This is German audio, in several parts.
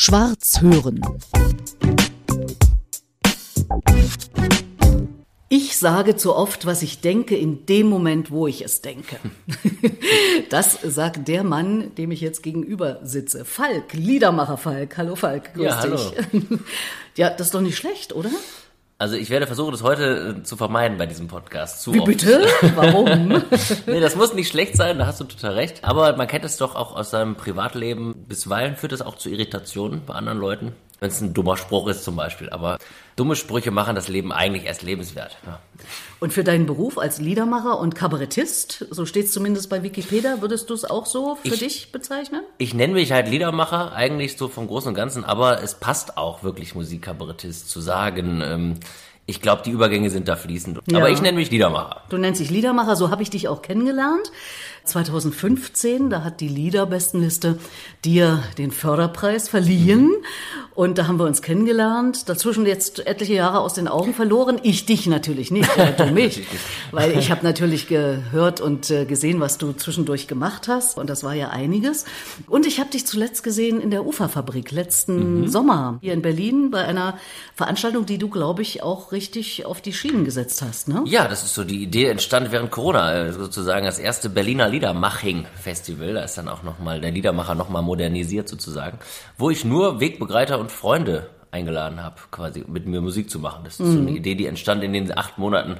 Schwarz hören. Ich sage zu oft, was ich denke, in dem Moment, wo ich es denke. Das sagt der Mann, dem ich jetzt gegenüber sitze. Falk, Liedermacher Falk. Hallo Falk, grüß Ja, hallo. dich. Ja, das ist doch nicht schlecht, oder? Also ich werde versuchen, das heute äh, zu vermeiden bei diesem Podcast. Zu Wie oft. bitte? Warum? Nee, das muss nicht schlecht sein, da hast du total recht. Aber man kennt es doch auch aus seinem Privatleben. Bisweilen führt es auch zu Irritationen bei anderen Leuten. Wenn es ein dummer Spruch ist zum Beispiel. Aber dumme Sprüche machen das Leben eigentlich erst lebenswert. Ja. Und für deinen Beruf als Liedermacher und Kabarettist, so steht es zumindest bei Wikipedia, würdest du es auch so für Ich- dich bezeichnen? Ich nenne mich halt Liedermacher, eigentlich so vom Großen und Ganzen, aber es passt auch wirklich Musikkabarettist zu sagen. Ähm, ich glaube, die Übergänge sind da fließend. Ja. Aber ich nenne mich Liedermacher. Du nennst dich Liedermacher, so habe ich dich auch kennengelernt. 2015, da hat die Liederbestenliste dir den Förderpreis verliehen. Und da haben wir uns kennengelernt. Dazwischen jetzt etliche Jahre aus den Augen verloren. Ich dich natürlich nicht, aber du mich. Weil ich habe natürlich gehört und äh, gesehen, was du zwischendurch gemacht hast. Und das war ja einiges. Und ich habe dich zuletzt gesehen in der Uferfabrik letzten Sommer hier in Berlin bei einer Veranstaltung, die du, glaube ich, auch richtig auf die Schienen gesetzt hast. Ne? Ja, das ist so die Idee entstand während Corona, äh, sozusagen das erste Berliner Liedermaching-Festival. Da ist dann auch nochmal der Liedermacher nochmal modernisiert sozusagen, wo ich nur Wegbegleiter und Freunde eingeladen habe, quasi mit mir Musik zu machen. Das ist so eine Idee, die entstand in den acht Monaten,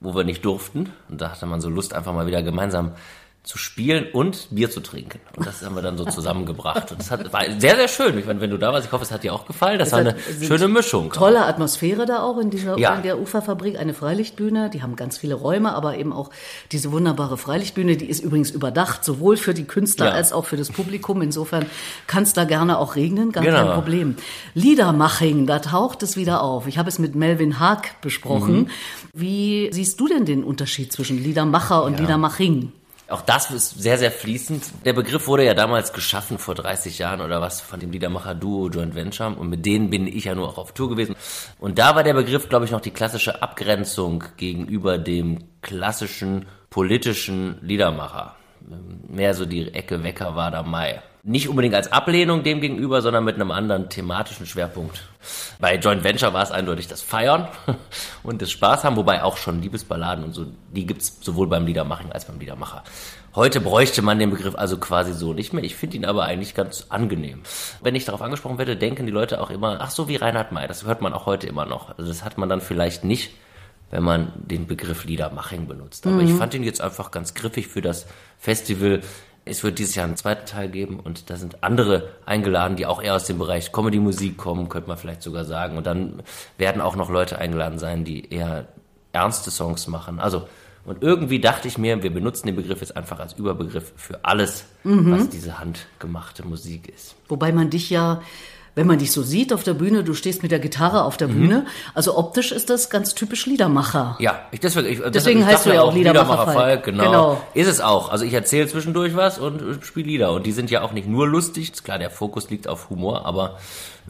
wo wir nicht durften. Und da hatte man so Lust, einfach mal wieder gemeinsam zu spielen und Bier zu trinken. Und das haben wir dann so zusammengebracht. Und das hat, war sehr, sehr schön. Ich meine, wenn du da warst, ich hoffe, es hat dir auch gefallen. Das war eine schöne Mischung. Tolle Atmosphäre da auch in dieser Ja. in der Uferfabrik, eine Freilichtbühne. Die haben ganz viele Räume, aber eben auch diese wunderbare Freilichtbühne. Die ist übrigens überdacht, sowohl für die Künstler Ja. als auch für das Publikum. Insofern kann es da gerne auch regnen, gar Genau. kein Problem. Liedermaching, da taucht es wieder auf. Ich habe es mit Melvin Haag besprochen. Mhm. Wie siehst du denn den Unterschied zwischen Liedermacher und Liedermaching? Auch das ist sehr, sehr fließend. Der Begriff wurde ja damals geschaffen, vor 30 Jahren oder was, von dem Liedermacher-Duo Joint Venture. Und mit denen bin ich ja nur auch auf Tour gewesen. Und da war der Begriff, glaube ich, noch die klassische Abgrenzung gegenüber dem klassischen politischen Liedermacher. Mehr so die Ecke Wecker war da Mai. Nicht unbedingt als Ablehnung dem gegenüber, sondern mit einem anderen thematischen Schwerpunkt. Bei Joint Venture war es eindeutig das Feiern und das Spaß haben, wobei auch schon Liebesballaden und so, die gibt's sowohl beim Liedermachen als beim Liedermacher. Heute bräuchte man den Begriff also quasi so nicht mehr. Ich finde ihn aber eigentlich ganz angenehm. Wenn ich darauf angesprochen werde, denken die Leute auch immer, ach so wie Reinhard May, das hört man auch heute immer noch. Also das hat man dann vielleicht nicht, wenn man den Begriff Liedermaching benutzt. Aber ich fand ihn jetzt einfach ganz griffig für das Festival. Es wird dieses Jahr einen zweiten Teil geben und da sind andere eingeladen, die auch eher aus dem Bereich Comedy-Musik kommen, könnte man vielleicht sogar sagen. Und dann werden auch noch Leute eingeladen sein, die eher ernste Songs machen. Also, und irgendwie dachte ich mir, wir benutzen den Begriff jetzt einfach als Überbegriff für alles, was diese handgemachte Musik ist. Wobei man dich ja, wenn man dich so sieht auf der Bühne, du stehst mit der Gitarre auf der Mhm. Bühne, also optisch ist das ganz typisch Liedermacher. Ja, ich deswegen, ich, Deswegen heißt du ja auch Liedermacher Falk. Falk. Genau. Genau. Ist es auch. Also ich erzähle zwischendurch was und spiele Lieder. Und die sind ja auch nicht nur lustig. Ist klar, der Fokus liegt auf Humor, aber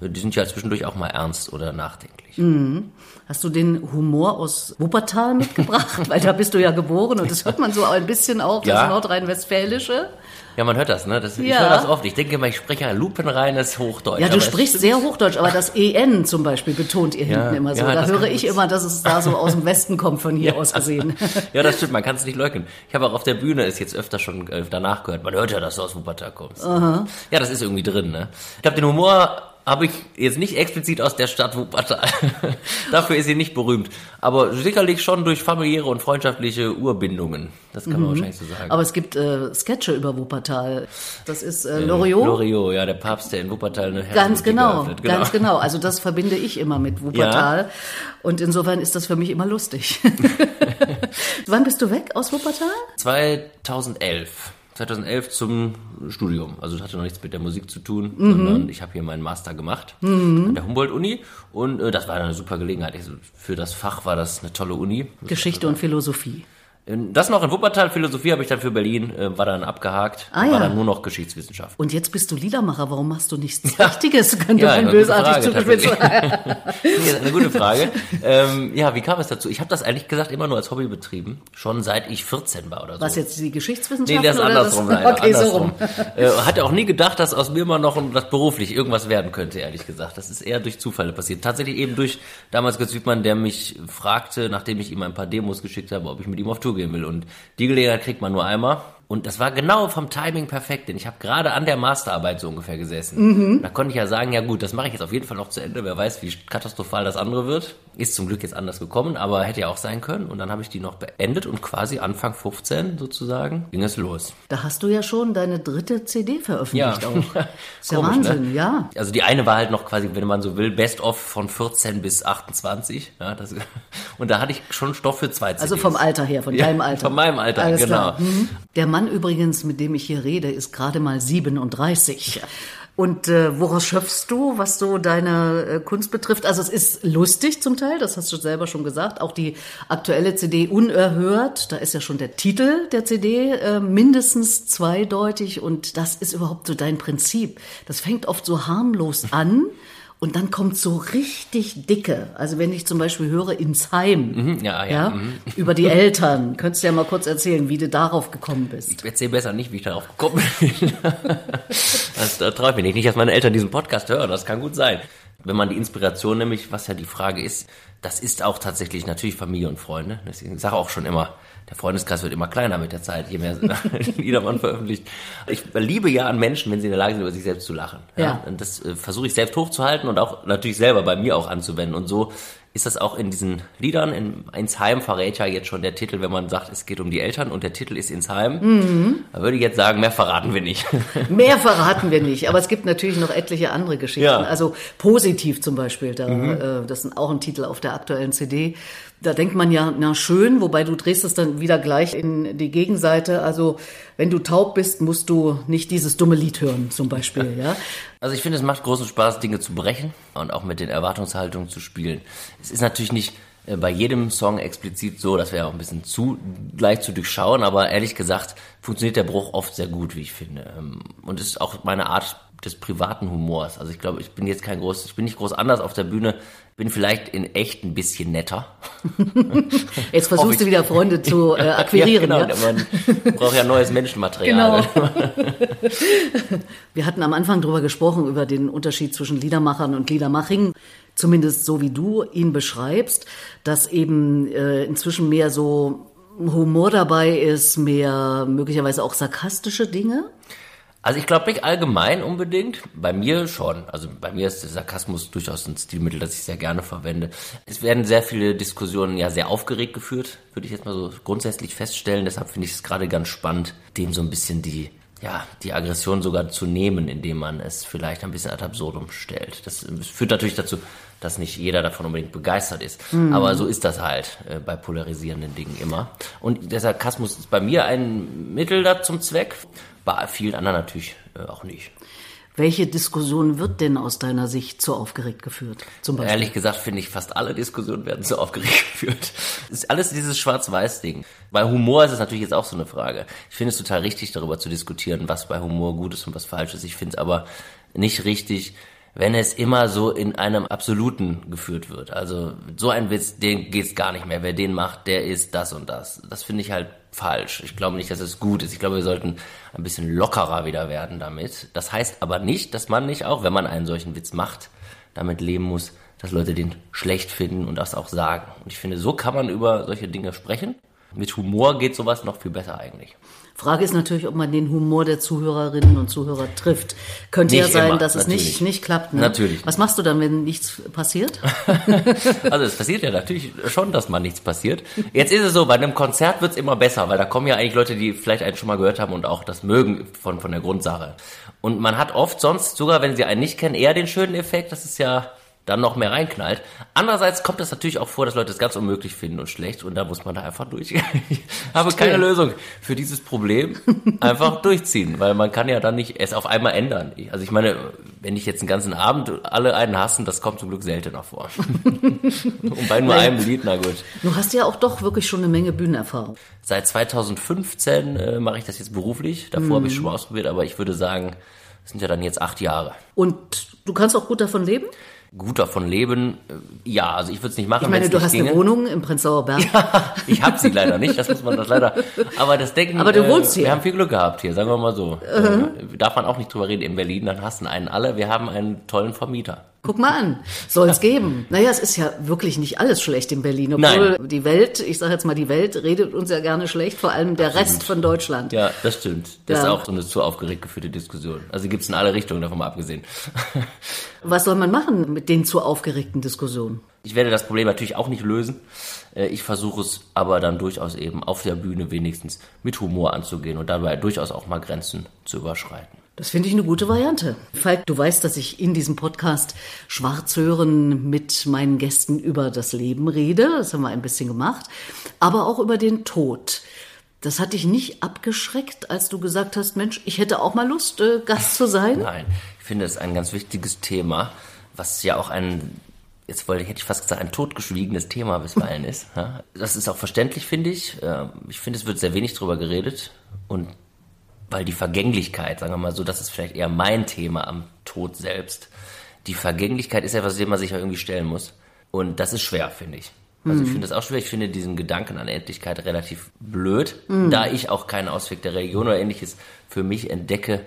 die sind ja zwischendurch auch mal ernst oder nachdenklich. Mhm. Hast du den Humor aus Wuppertal mitgebracht? Weil da bist du ja geboren und das hört man so ein bisschen auch, das Ja. Nordrhein-Westfälische. Ja, man hört das, ne? Das, Ich Ja. höre das oft. Ich denke immer, ich spreche ja lupenreines Hochdeutsch. Ja, du sprichst sehr Hochdeutsch, aber das EN zum Beispiel betont ihr Ja, hinten immer so. ja, da das höre ich immer, dass es da so aus dem Westen kommt, von hier aus gesehen. Ja, das stimmt, man kann es nicht leugnen. Ich habe auch auf der Bühne es jetzt öfter schon äh, danach gehört. Man hört ja, dass du aus Wuppertal kommst. Ja, das ist irgendwie drin, ne? Ich glaube, den Humor habe ich jetzt nicht explizit aus der Stadt Wuppertal. Dafür ist sie nicht berühmt. Aber sicherlich schon durch familiäre und freundschaftliche Urbindungen. Das kann man wahrscheinlich so sagen. Aber es gibt äh, Sketche über Wuppertal. Das ist äh, Loriot. Loriot, ja, der Papst, der in Wuppertal eine Ganz genau, eröffnet. ganz genau. Also das verbinde ich immer mit Wuppertal. Und insofern ist das für mich immer lustig. Wann bist du weg aus Wuppertal? 2011. 2011 zum Studium. Also das hatte noch nichts mit der Musik zu tun, Mhm. sondern ich habe hier meinen Master gemacht an der Humboldt-Uni und äh, das war eine super Gelegenheit. Also für das Fach war das eine tolle Uni. Geschichte und Philosophie. Das noch in Wuppertal, Philosophie habe ich dann für Berlin, äh, war dann abgehakt, Ah, war ja. dann nur noch Geschichtswissenschaft. Und jetzt bist du Liedermacher, warum machst du nichts Richtiges? Könnte Ja, man bösartig zugespitzt eine gute Frage. ähm, ja, wie kam es dazu? Ich habe das ehrlich gesagt immer nur als Hobby betrieben, schon seit ich 14 war oder so. Was jetzt die Geschichtswissenschaften? Nee, das ist andersrum, das? leider. Okay, so andersrum. rum. Äh, hatte auch nie gedacht, dass aus mir mal noch das beruflich irgendwas werden könnte, ehrlich gesagt. Das ist eher durch Zufälle passiert. Tatsächlich eben durch damals Götz Wiedmann, der mich fragte, nachdem ich ihm ein paar Demos geschickt habe, ob ich mit ihm auf Tour gehen will. Und die Gelegenheit kriegt man nur einmal. Und das war genau vom Timing perfekt, denn ich habe gerade an der Masterarbeit so ungefähr gesessen. Da konnte ich ja sagen, ja gut, das mache ich jetzt auf jeden Fall noch zu Ende. Wer weiß, wie katastrophal das andere wird. Ist zum Glück jetzt anders gekommen, aber hätte ja auch sein können. Und dann habe ich die noch beendet und quasi Anfang 15 sozusagen ging es los. Da hast du ja schon deine dritte CD veröffentlicht Ja. auch. Ist ja Komisch, Wahnsinn, ne? ja. Also die eine war halt noch quasi, wenn man so will, Best of von 14 bis 28. Ja, das, und da hatte ich schon Stoff für zwei CDs. Also vom Alter her, von Ja, deinem Alter. von meinem Alter, Alles genau. Mhm. Der Mann übrigens, mit dem ich hier rede, ist gerade mal 37. Und äh, woraus schöpfst du, was so deine äh, Kunst betrifft? Also es ist lustig zum Teil, das hast du selber schon gesagt. Auch die aktuelle CD Unerhört, da ist ja schon der Titel der CD äh, mindestens zweideutig und das ist überhaupt so dein Prinzip. Das fängt oft so harmlos an. Und dann kommt so richtig dicke. Also wenn ich zum Beispiel höre ins Heim, Mhm, ja, ja, mhm. über die Eltern. Könntest du ja mal kurz erzählen, wie du darauf gekommen bist. Ich erzähle besser nicht, wie ich darauf gekommen bin. das da traue ich mir nicht. Nicht, dass meine Eltern diesen Podcast hören, das kann gut sein. Wenn man die Inspiration nämlich, was ja die Frage ist, das ist auch tatsächlich natürlich Familie und Freunde. Deswegen ich sage auch schon immer, der Freundeskreis wird immer kleiner mit der Zeit, je mehr Lieder man veröffentlicht. Ich liebe ja an Menschen, wenn sie in der Lage sind, über sich selbst zu lachen. Ja. Und das äh, versuche ich selbst hochzuhalten und auch natürlich selber bei mir auch anzuwenden. Und so ist das auch in diesen Liedern. In Insheim verrät ja jetzt schon der Titel, wenn man sagt, es geht um die Eltern und der Titel ist Insheim. Mhm. Da würde ich jetzt sagen, mehr verraten wir nicht. Mehr verraten wir nicht, aber es gibt natürlich noch etliche andere Geschichten. Ja. Also positiv zum Beispiel, da, Mhm. äh, das ist auch ein Titel auf der aktuellen CD. Da denkt man ja, na schön, wobei du drehst es dann wieder gleich in die Gegenseite. Also wenn du taub bist, musst du nicht dieses dumme Lied hören, zum Beispiel. Ja. Also ich finde, es macht großen Spaß, Dinge zu brechen und auch mit den Erwartungshaltungen zu spielen. Es ist natürlich nicht äh, bei jedem Song explizit so, das wäre auch ein bisschen zu leicht zu durchschauen, aber ehrlich gesagt funktioniert der Bruch oft sehr gut, wie ich finde. Ähm, Und es ist auch meine Art des privaten Humors. Also ich glaube, ich bin jetzt kein groß, ich bin nicht groß anders auf der Bühne, bin vielleicht in echt ein bisschen netter. Jetzt versuchst du wieder Freunde zu äh, akquirieren. ja, ja, genau, man braucht ja neues Menschenmaterial. Genau. Wir hatten am Anfang drüber gesprochen, über den Unterschied zwischen Liedermachern und Liedermaching. Zumindest so wie du ihn beschreibst, dass eben äh, inzwischen mehr so Humor dabei ist, mehr möglicherweise auch sarkastische Dinge. Also ich glaube nicht allgemein unbedingt. Bei mir schon. Also bei mir ist der Sarkasmus durchaus ein Stilmittel, das ich sehr gerne verwende. Es werden sehr viele Diskussionen ja sehr aufgeregt geführt, würde ich jetzt mal so grundsätzlich feststellen. Deshalb finde ich es gerade ganz spannend, dem so ein bisschen die ja, die Aggression sogar zu nehmen, indem man es vielleicht ein bisschen ad absurdum stellt. Das führt natürlich dazu, dass nicht jeder davon unbedingt begeistert ist. Aber so ist das halt äh, bei polarisierenden Dingen immer. Und der Sarkasmus ist bei mir ein Mittel da zum Zweck, bei vielen anderen natürlich äh, auch nicht. Welche Diskussion wird denn aus deiner Sicht zu aufgeregt geführt? Zum Beispiel. Ehrlich gesagt finde ich, fast alle Diskussionen werden so aufgeregt geführt. Es ist alles dieses Schwarz-Weiß-Ding. Bei Humor ist es natürlich jetzt auch so eine Frage. Ich finde es total richtig, darüber zu diskutieren, was bei Humor gut ist und was falsch ist. Ich finde es aber nicht richtig, wenn es immer so in einem Absoluten geführt wird. Also so ein Witz, den geht's gar nicht mehr. Wer den macht, der ist das und das. Das finde ich halt falsch. Ich glaube nicht, dass es gut ist. Ich glaube, wir sollten ein bisschen lockerer wieder werden damit. Das heißt aber nicht, dass man nicht auch, wenn man einen solchen Witz macht, damit leben muss, dass Leute den schlecht finden und das auch sagen. Und ich finde, so kann man über solche Dinge sprechen. Mit Humor geht sowas noch viel besser eigentlich. Frage ist natürlich, ob man den Humor der Zuhörerinnen und Zuhörer trifft. Könnte ja Nicht sein, immer, dass es natürlich. nicht, nicht klappt. Ne? Natürlich. Was machst du dann, wenn nichts passiert? Also es passiert ja natürlich schon, dass mal nichts passiert. Jetzt ist es so, bei einem Konzert wird's immer besser, weil da kommen ja eigentlich Leute, die vielleicht einen schon mal gehört haben und auch das mögen von, von der Grundsache. Und man hat oft sonst, sogar wenn sie einen nicht kennen, eher den schönen Effekt, dass es ja dann noch mehr reinknallt. Andererseits kommt es natürlich auch vor, dass Leute es ganz unmöglich finden und schlecht und da muss man da einfach durch. Ich habe keine Lösung für dieses Problem. Einfach durchziehen, weil man kann ja dann nicht es auf einmal ändern. Also ich meine, wenn ich jetzt einen ganzen Abend alle einen hassen, das kommt zum Glück seltener vor. und bei nur einem Lied, na gut. Du hast ja auch doch wirklich schon eine Menge Bühnenerfahrung. Seit 2015 äh, mache ich das jetzt beruflich. Davor mhm. habe ich schon mal ausprobiert, aber ich würde sagen, das sind ja dann jetzt acht Jahre. Und du kannst auch gut davon leben? Gut davon leben. Äh, ja, also ich würde es nicht machen. Ich meine, du hast ginge. eine Wohnung im Prenzlauer Berg. Ja, ich habe sie leider nicht, das muss man das leider. Aber das denken. Aber du wohnst äh, hier. Wir haben viel Glück gehabt hier, sagen wir mal so. Uh Darf man auch nicht drüber reden in Berlin, dann hassen einen alle. Wir haben einen tollen Vermieter. Guck mal an, soll es geben. Naja, es ist ja wirklich nicht alles schlecht in Berlin, obwohl Nein. die Welt, ich sage jetzt mal, die Welt redet uns ja gerne schlecht, vor allem der. Rest von Deutschland. Ja, das stimmt. Das ja. ist auch so eine zu aufgeregt geführte Diskussion. Also gibt es in alle Richtungen, davon mal abgesehen. Was soll man machen mit den zu aufgeregten Diskussionen? Ich werde das Problem natürlich auch nicht lösen. Äh, ich versuche es aber dann durchaus eben auf der Bühne wenigstens mit Humor anzugehen und dabei durchaus auch mal Grenzen zu überschreiten. Das finde ich eine gute Variante. Falk, du weißt, dass ich in diesem Podcast Schwarzhören mit meinen Gästen über das Leben rede. Das haben wir ein bisschen gemacht. Aber auch über den Tod. Das hat dich nicht abgeschreckt, als du gesagt hast, Mensch, ich hätte auch mal Lust, äh, Gast zu sein? Nein, ich finde es ein ganz wichtiges Thema, was ja auch ein, jetzt wollte ich, hätte ich fast gesagt, ein totgeschwiegenes Thema bisweilen ist. Das ist auch verständlich, finde ich. Ähm, ich finde, es wird sehr wenig drüber geredet und weil die Vergänglichkeit, sagen wir mal so, das ist vielleicht eher mein Thema am Tod selbst. Die Vergänglichkeit ist etwas, dem man sich ja irgendwie stellen muss. Und das ist schwer, finde ich. Also ich mhm. finde das auch schwer. Ich finde diesen Gedanken an Endlichkeit relativ blöd. Mhm. Da ich auch keinen Ausweg der Religion oder ähnliches für mich entdecke,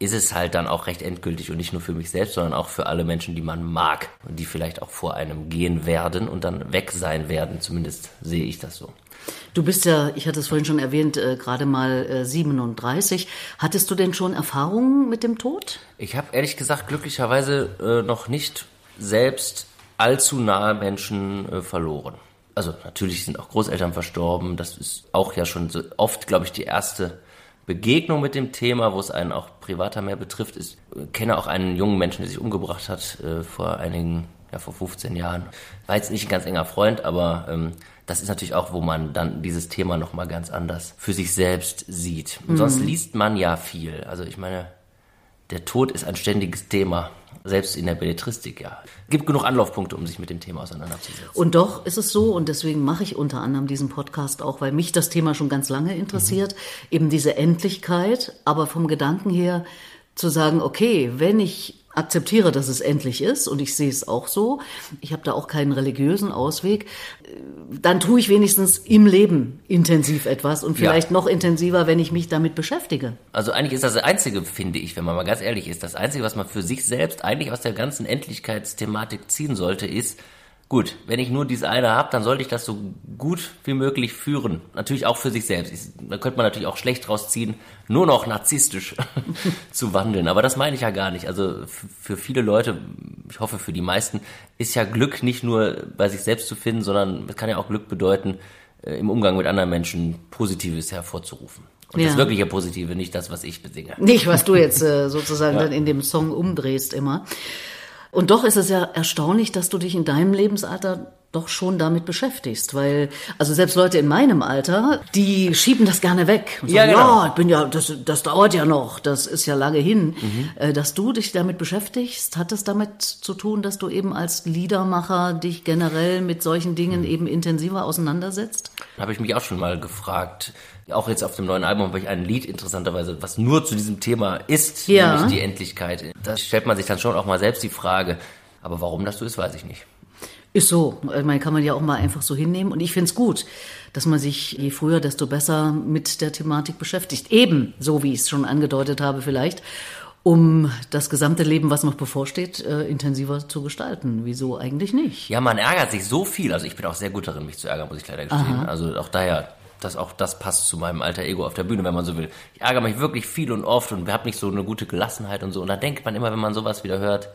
ist es halt dann auch recht endgültig und nicht nur für mich selbst, sondern auch für alle Menschen, die man mag und die vielleicht auch vor einem gehen werden und dann weg sein werden. Zumindest sehe ich das so. Du bist ja, ich hatte es vorhin schon erwähnt, äh, gerade mal äh, 37. Hattest du denn schon Erfahrungen mit dem Tod? Ich habe ehrlich gesagt glücklicherweise äh, noch nicht selbst allzu nahe Menschen äh, verloren. Also natürlich sind auch Großeltern verstorben. Das ist auch ja schon so oft, glaube ich, die erste Begegnung mit dem Thema, wo es einen auch privater mehr betrifft. Ich kenne auch einen jungen Menschen, der sich umgebracht hat äh, vor einigen, ja vor 15 Jahren. War jetzt nicht ein ganz enger Freund, aber ähm, das ist natürlich auch, wo man dann dieses Thema nochmal ganz anders für sich selbst sieht. Und mhm. sonst liest man ja viel. Also ich meine, der Tod ist ein ständiges Thema, selbst in der Belletristik, ja. Gibt genug Anlaufpunkte, um sich mit dem Thema auseinanderzusetzen. Und doch ist es so, und deswegen mache ich unter anderem diesen Podcast auch, weil mich das Thema schon ganz lange interessiert, mhm. eben diese Endlichkeit, aber vom Gedanken her zu sagen, okay, wenn ich akzeptiere, dass es endlich ist und ich sehe es auch so. Ich habe da auch keinen religiösen Ausweg. Dann tue ich wenigstens im Leben intensiv etwas und vielleicht ja. noch intensiver, wenn ich mich damit beschäftige. Also eigentlich ist das das Einzige, finde ich, wenn man mal ganz ehrlich ist, das Einzige, was man für sich selbst eigentlich aus der ganzen Endlichkeitsthematik ziehen sollte, ist, Gut, wenn ich nur diese eine habe, dann sollte ich das so gut wie möglich führen. Natürlich auch für sich selbst. Da könnte man natürlich auch schlecht rausziehen, nur noch narzisstisch zu wandeln. Aber das meine ich ja gar nicht. Also für viele Leute, ich hoffe für die meisten, ist ja Glück nicht nur bei sich selbst zu finden, sondern es kann ja auch Glück bedeuten, äh, im Umgang mit anderen Menschen Positives hervorzurufen. Und ja. das wirkliche Positive, nicht das, was ich besinge. Nicht, was du jetzt äh, sozusagen ja. dann in dem Song umdrehst immer. Und doch ist es ja erstaunlich, dass du dich in deinem Lebensalter doch schon damit beschäftigst, weil also selbst Leute in meinem Alter, die schieben das gerne weg und sagen, ja, genau. ja ich bin ja, das, das dauert ja noch, das ist ja lange hin. Mhm. Äh, dass du dich damit beschäftigst, hat es damit zu tun, dass du eben als Liedermacher dich generell mit solchen Dingen eben intensiver auseinandersetzt? Habe ich mich auch schon mal gefragt. Auch jetzt auf dem neuen Album habe ich ein Lied interessanterweise, was nur zu diesem Thema ist, ja. nämlich die Endlichkeit. Da stellt man sich dann schon auch mal selbst die Frage, aber warum das so ist, weiß ich nicht. Ist so. Man kann man ja auch mal einfach so hinnehmen. Und ich finde es gut, dass man sich je früher, desto besser mit der Thematik beschäftigt. Eben, so wie ich es schon angedeutet habe vielleicht, um das gesamte Leben, was noch bevorsteht, äh, intensiver zu gestalten. Wieso eigentlich nicht? Ja, man ärgert sich so viel. Also ich bin auch sehr gut darin, mich zu ärgern, muss ich leider gestehen. Aha. Also auch daher dass auch das passt zu meinem alter Ego auf der Bühne, wenn man so will. Ich ärgere mich wirklich viel und oft und habe nicht so eine gute Gelassenheit und so. Und da denkt man immer, wenn man sowas wieder hört,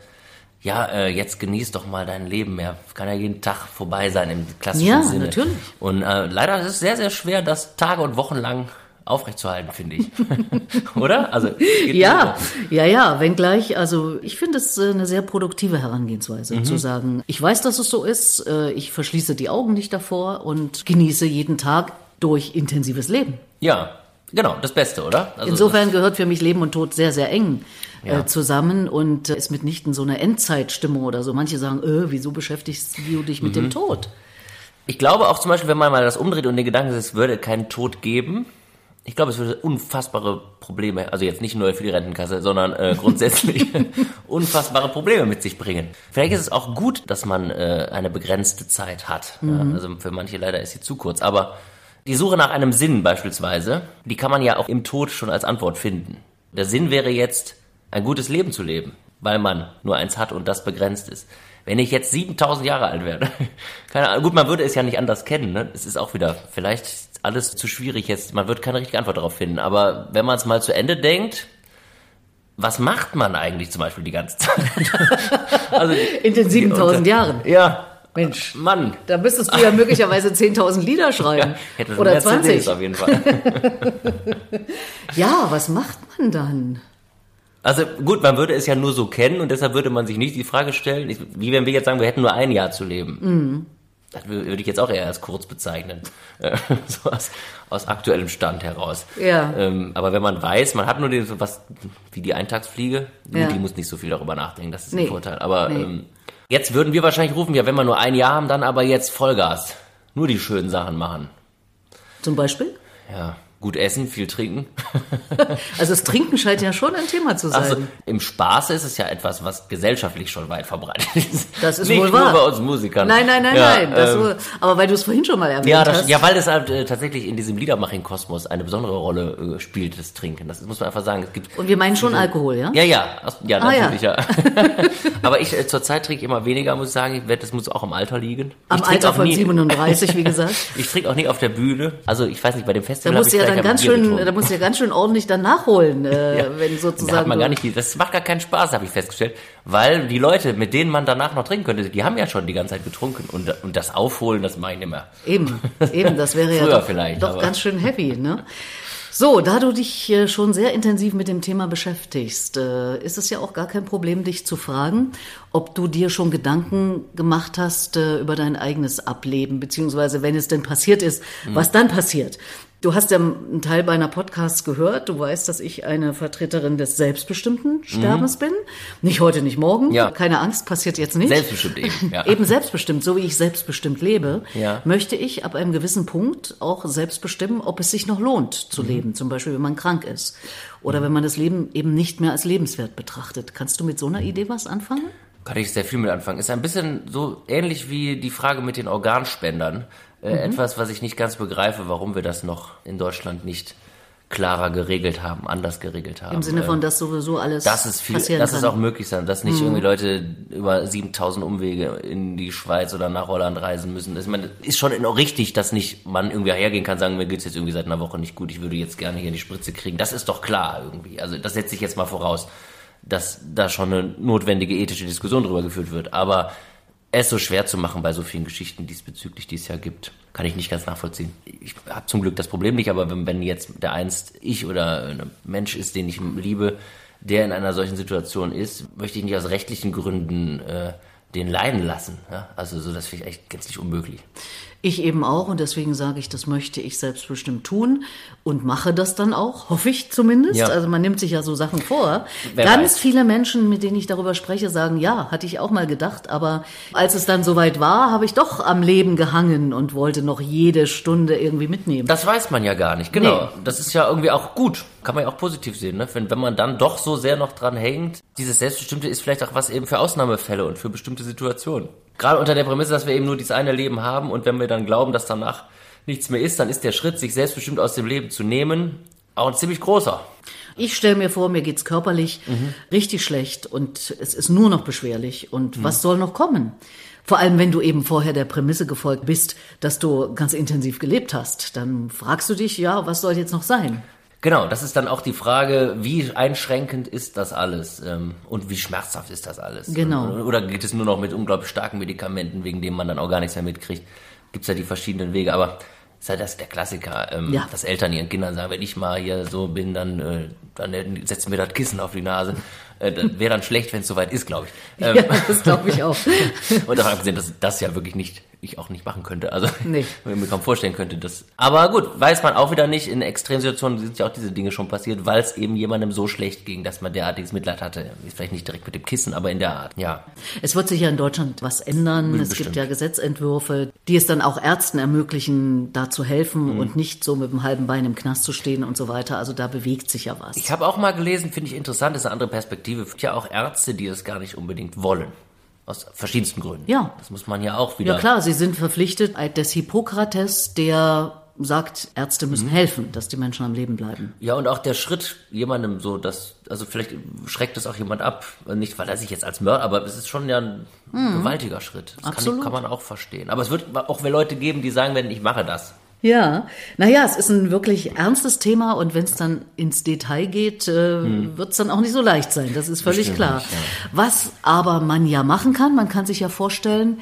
ja, äh, jetzt genieß doch mal dein Leben mehr. Kann ja jeden Tag vorbei sein im klassischen ja, Sinne. Ja, natürlich. Und äh, leider ist es sehr, sehr schwer, das Tage und Wochen lang aufrechtzuerhalten, finde ich. Oder? Also ja, ja, ja, wenngleich, also ich finde es äh, eine sehr produktive Herangehensweise, mhm. zu sagen, ich weiß, dass es so ist, äh, ich verschließe die Augen nicht davor und genieße jeden Tag durch intensives Leben. Ja, genau, das Beste, oder? Also Insofern gehört für mich Leben und Tod sehr, sehr eng äh, ja. zusammen und ist mitnichten so eine Endzeitstimmung oder so. Manche sagen, äh, wieso beschäftigst du dich mit mhm. dem Tod? Ich glaube auch zum Beispiel, wenn man mal das umdreht und den Gedanken ist, es würde keinen Tod geben, ich glaube, es würde unfassbare Probleme, also jetzt nicht nur für die Rentenkasse, sondern äh, grundsätzlich unfassbare Probleme mit sich bringen. Vielleicht ist es auch gut, dass man äh, eine begrenzte Zeit hat. Mhm. Ja, also für manche leider ist sie zu kurz. Aber die Suche nach einem Sinn beispielsweise, die kann man ja auch im Tod schon als Antwort finden. Der Sinn wäre jetzt, ein gutes Leben zu leben, weil man nur eins hat und das begrenzt ist. Wenn ich jetzt 7000 Jahre alt werde, keine Ahnung, gut, man würde es ja nicht anders kennen, ne? Es ist auch wieder vielleicht alles zu schwierig jetzt. Man wird keine richtige Antwort darauf finden. Aber wenn man es mal zu Ende denkt, was macht man eigentlich zum Beispiel die ganze Zeit? also, In den 7000 Jahren. Ja. Mensch, Mann. Da müsstest du ja möglicherweise 10.000 Lieder schreiben. Ja, hätte Oder 20. CDs auf jeden Fall. ja, was macht man dann? Also gut, man würde es ja nur so kennen und deshalb würde man sich nicht die Frage stellen, wie wenn wir jetzt sagen, wir hätten nur ein Jahr zu leben. Mhm. Das würde ich jetzt auch eher als kurz bezeichnen, so aus, aus aktuellem Stand heraus. Ja. Ähm, aber wenn man weiß, man hat nur den, so was wie die Eintagsfliege, ja. die muss nicht so viel darüber nachdenken, das ist nee. ein Vorteil. Aber nee. ähm, jetzt würden wir wahrscheinlich rufen, ja, wenn wir nur ein Jahr haben, dann aber jetzt Vollgas. Nur die schönen Sachen machen. Zum Beispiel? Ja, gut essen, viel trinken. also das Trinken scheint ja schon ein Thema zu sein. Also im Spaß ist es ja etwas, was gesellschaftlich schon weit verbreitet ist. Das ist Nicht wohl wahr. nur bei uns Musikern. Nein, nein, nein, ja, nein. Ähm, wohl, aber weil du es vorhin schon mal erwähnt ja, das, hast. Ja, weil es halt, äh, tatsächlich in diesem Liedermaching-Kosmos eine besondere Rolle äh, spielt, das Trinken. Das muss man einfach sagen. Es gibt Und wir meinen schon Alkohol, ja? Ja, ja. Ja, ah, natürlich, ja. ja. aber ich äh, zurzeit trinke immer weniger, muss ich sagen. Ich, das muss auch am Alter liegen. Am Alter von nie, 37, wie gesagt. ich trinke auch nie auf der Bühne. Also ich weiß nicht, bei dem Festival musst du ja dann ganz schön da musst du ja ganz schön ordentlich dann nachholen, äh, ja. wenn sozusagen. Da hat man gar nicht, das macht gar keinen Spaß, habe ich festgestellt, weil die Leute, mit denen man danach noch trinken könnte, die haben ja schon die ganze Zeit getrunken und, und das Aufholen, das mache ich mehr. Eben, eben, das wäre ja doch, doch ganz schön heavy, ne? So, da du dich äh, schon sehr intensiv mit dem Thema beschäftigst, äh, ist es ja auch gar kein Problem, dich zu fragen, ob du dir schon Gedanken gemacht hast äh, über dein eigenes Ableben, beziehungsweise wenn es denn passiert ist, was dann passiert. Du hast ja einen Teil meiner Podcasts gehört. Du weißt, dass ich eine Vertreterin des selbstbestimmten Sterbens mhm. bin. Nicht heute, nicht morgen. Ja. Keine Angst, passiert jetzt nicht. Selbstbestimmt eben. Ja. eben selbstbestimmt, so wie ich selbstbestimmt lebe, ja. möchte ich ab einem gewissen Punkt auch selbst bestimmen, ob es sich noch lohnt zu mhm. leben. Zum Beispiel, wenn man krank ist. Oder wenn man das Leben eben nicht mehr als lebenswert betrachtet. Kannst du mit so einer Idee was anfangen? Kann ich sehr viel mit anfangen. Ist ein bisschen so ähnlich wie die Frage mit den Organspendern. Äh, mhm. Etwas, was ich nicht ganz begreife, warum wir das noch in Deutschland nicht klarer geregelt haben, anders geregelt haben. Im Sinne von, ähm, dass sowieso alles das ist viel, passieren dass kann. es auch möglich sein, dass nicht mhm. irgendwie Leute über 7000 Umwege in die Schweiz oder nach Holland reisen müssen. Ich meine, ist schon richtig, dass nicht man irgendwie hergehen kann, sagen, mir geht's jetzt irgendwie seit einer Woche nicht gut, ich würde jetzt gerne hier die Spritze kriegen. Das ist doch klar irgendwie. Also das setze ich jetzt mal voraus, dass da schon eine notwendige ethische Diskussion drüber geführt wird. Aber es so schwer zu machen bei so vielen Geschichten diesbezüglich, die es ja gibt, kann ich nicht ganz nachvollziehen. Ich habe zum Glück das Problem nicht, aber wenn, wenn jetzt der einst ich oder ein Mensch ist, den ich liebe, der in einer solchen Situation ist, möchte ich nicht aus rechtlichen Gründen äh, den leiden lassen. Ja? Also so, das finde ich echt gänzlich unmöglich. Ich eben auch und deswegen sage ich, das möchte ich selbstbestimmt tun und mache das dann auch, hoffe ich zumindest. Ja. Also man nimmt sich ja so Sachen vor. Wer Ganz weiß. viele Menschen, mit denen ich darüber spreche, sagen, ja, hatte ich auch mal gedacht, aber als es dann soweit war, habe ich doch am Leben gehangen und wollte noch jede Stunde irgendwie mitnehmen. Das weiß man ja gar nicht, genau. Nee. Das ist ja irgendwie auch gut, kann man ja auch positiv sehen, ne? wenn, wenn man dann doch so sehr noch dran hängt. Dieses Selbstbestimmte ist vielleicht auch was eben für Ausnahmefälle und für bestimmte Situationen. Gerade unter der Prämisse, dass wir eben nur dieses eine Leben haben und wenn wir dann glauben, dass danach nichts mehr ist, dann ist der Schritt, sich selbstbestimmt aus dem Leben zu nehmen, auch ein ziemlich großer. Ich stelle mir vor, mir geht's körperlich mhm. richtig schlecht und es ist nur noch beschwerlich. Und mhm. was soll noch kommen? Vor allem, wenn du eben vorher der Prämisse gefolgt bist, dass du ganz intensiv gelebt hast, dann fragst du dich, ja, was soll jetzt noch sein? Genau, das ist dann auch die Frage, wie einschränkend ist das alles ähm, und wie schmerzhaft ist das alles? Genau. Oder geht es nur noch mit unglaublich starken Medikamenten, wegen denen man dann auch gar nichts mehr mitkriegt? Gibt es ja die verschiedenen Wege. Aber ist ja das der Klassiker, ähm, Ja. dass Eltern ihren Kindern sagen, wenn ich mal hier so bin, dann, äh, dann setzen wir das Kissen auf die Nase. Äh, wäre dann schlecht, wenn es soweit ist, glaube ich. Ähm, Ja, das glaube ich auch. Und davon abgesehen, dass das ja wirklich nicht, ich auch nicht machen könnte. Also, Nee. wenn ich mir kaum vorstellen könnte, dass. Aber gut, weiß man auch wieder nicht. In Extremsituationen sind ja auch diese Dinge schon passiert, weil es eben jemandem so schlecht ging, dass man derartiges Mitleid hatte. Ist vielleicht nicht direkt mit dem Kissen, aber in der Art. Ja. Es wird sich ja in Deutschland was ändern. Es Bestimmt. gibt ja Gesetzentwürfe, die es dann auch Ärzten ermöglichen, da zu helfen Mhm. und nicht so mit dem halben Bein im Knast zu stehen und so weiter. Also da bewegt sich ja was. Ich habe auch mal gelesen, finde ich interessant, ist eine andere Perspektive. Es gibt ja auch Ärzte, die es gar nicht unbedingt wollen. Aus verschiedensten Gründen. Ja. Das muss man ja auch wieder. Ja klar, sie sind verpflichtet. Des Hippokrates, der sagt, Ärzte Mhm. müssen helfen, dass die Menschen am Leben bleiben. Ja, und auch der Schritt, jemandem so, dass, also vielleicht schreckt es auch jemand ab, nicht weil er sich jetzt als Mörder, aber es ist schon ja ein gewaltiger Schritt. Das kann, Mhm. Absolut. ich, kann man auch verstehen. Aber es wird auch Leute geben, die sagen werden, ich mache das. Ja, naja, es ist ein wirklich ernstes Thema und wenn es dann ins Detail geht, äh, wird es dann auch nicht so leicht sein. Das ist völlig Bestimmt klar. ja. Was aber man ja machen kann, man kann sich ja vorstellen,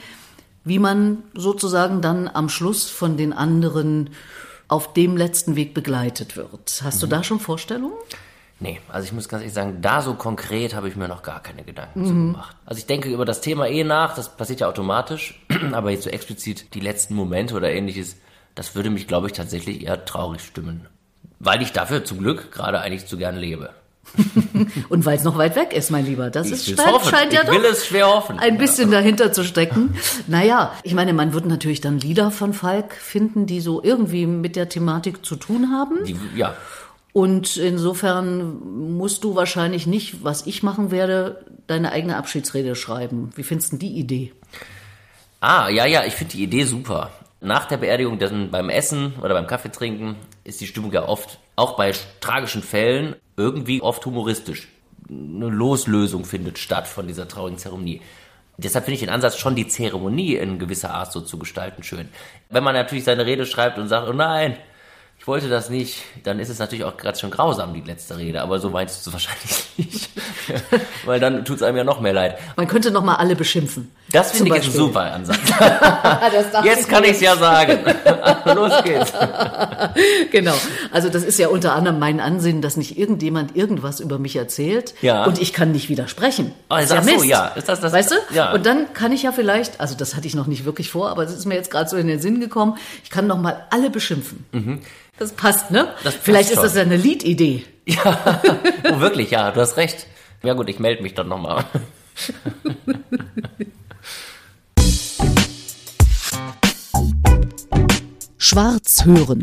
wie man sozusagen dann am Schluss von den anderen auf dem letzten Weg begleitet wird. Hast Mhm. du da schon Vorstellungen? Nee, also ich muss ganz ehrlich sagen, da so konkret habe ich mir noch gar keine Gedanken Mhm. zu gemacht. Also ich denke über das Thema eh nach, das passiert ja automatisch, aber jetzt so explizit die letzten Momente oder ähnliches, das würde mich, glaube ich, tatsächlich eher traurig stimmen. Weil ich dafür zum Glück gerade eigentlich zu gern lebe. Und weil es noch weit weg ist, mein Lieber. Das Ich ist, will's scheint, hoffen. scheint ja ich doch will es schwer hoffen. ein bisschen dahinter zu stecken. Naja, ich meine, man wird natürlich dann Lieder von Falk finden, die so irgendwie mit der Thematik zu tun haben. Die, ja, Und insofern musst du wahrscheinlich nicht, was ich machen werde, deine eigene Abschiedsrede schreiben. Wie findest du denn die Idee? Ah, ja, ja, ich finde die Idee super. Nach der Beerdigung, dann beim Essen oder beim Kaffee trinken, ist die Stimmung ja oft, auch bei tragischen Fällen, irgendwie oft humoristisch. Eine Loslösung findet statt von dieser traurigen Zeremonie. Deshalb finde ich den Ansatz, schon die Zeremonie in gewisser Art so zu gestalten, schön. Wenn man natürlich seine Rede schreibt und sagt, oh nein, ich wollte das nicht, dann ist es natürlich auch gerade schon grausam, die letzte Rede. Aber so meinst du es wahrscheinlich nicht. Weil dann tut es einem ja noch mehr leid. Man könnte noch mal alle beschimpfen. Das finde ich ein Beispiel. super Ansatz. Jetzt kann ich es ja sagen. Los geht's. Genau. Also das ist ja unter anderem mein Ansinnen, dass nicht irgendjemand irgendwas über mich erzählt Ja. und ich kann nicht widersprechen. Das ist ja ach so, Mist. ja. Ist das das- weißt du? ja. Und dann kann ich ja vielleicht, also das hatte ich noch nicht wirklich vor, aber das ist mir jetzt gerade so in den Sinn gekommen, ich kann noch mal alle beschimpfen. Das passt, ne? Mhm. Das passt vielleicht ist schon. das ja eine Liedidee. Ja. Oh, wirklich, ja, du hast recht. Ja gut, ich melde mich dann nochmal. Schwarz hören.